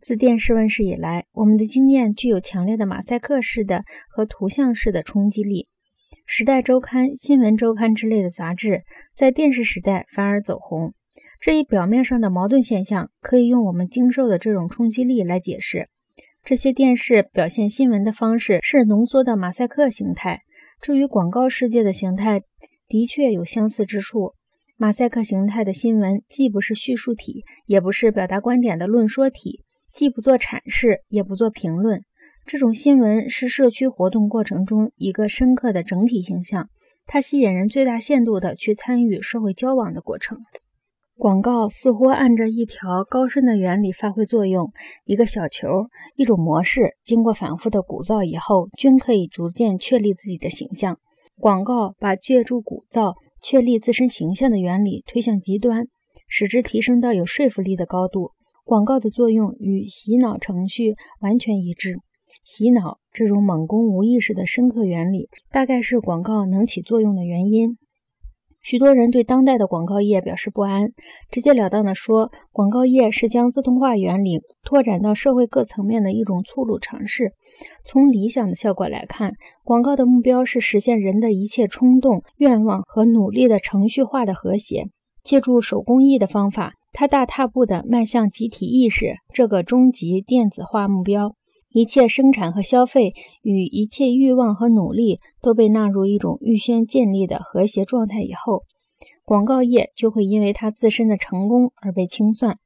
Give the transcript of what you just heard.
自电视问世以来，我们的经验具有强烈的马赛克式的和图像式的冲击力。《时代周刊》《新闻周刊》之类的杂志在电视时代反而走红，这一表面上的矛盾现象可以用我们经受的这种冲击力来解释。这些电视表现新闻的方式是浓缩的马赛克形态，这与广告世界的形态的确有相似之处。马赛克形态的新闻既不是叙述体，也不是表达观点的论说体。既不做阐释，也不做评论，这种新闻是社区活动过程中一个深刻的整体形象，它吸引人最大限度地去参与社会交往的过程。广告似乎按照一条高深的原理发挥作用，一个小球，一种模式，经过反复的鼓噪以后，均可以逐渐确立自己的形象。广告把借助鼓噪确立自身形象的原理推向极端，使之提升到有说服力的高度。广告的作用与洗脑程序完全一致。洗脑这种猛攻无意识的深刻原理，大概是广告能起作用的原因。许多人对当代的广告业表示不安。直截了当地说，广告业是将自动化原理拓展到社会各层面的一种粗鲁尝试。从理想的效果来看，广告的目标是实现人的一切冲动、愿望和努力的程序化的和谐，借助手工艺的方法。他大踏步地迈向集体意识这个终极电子化目标。一切生产和消费与一切欲望和努力都被纳入一种预先建立的和谐状态以后，广告业就会因为它自身的成功而被清算。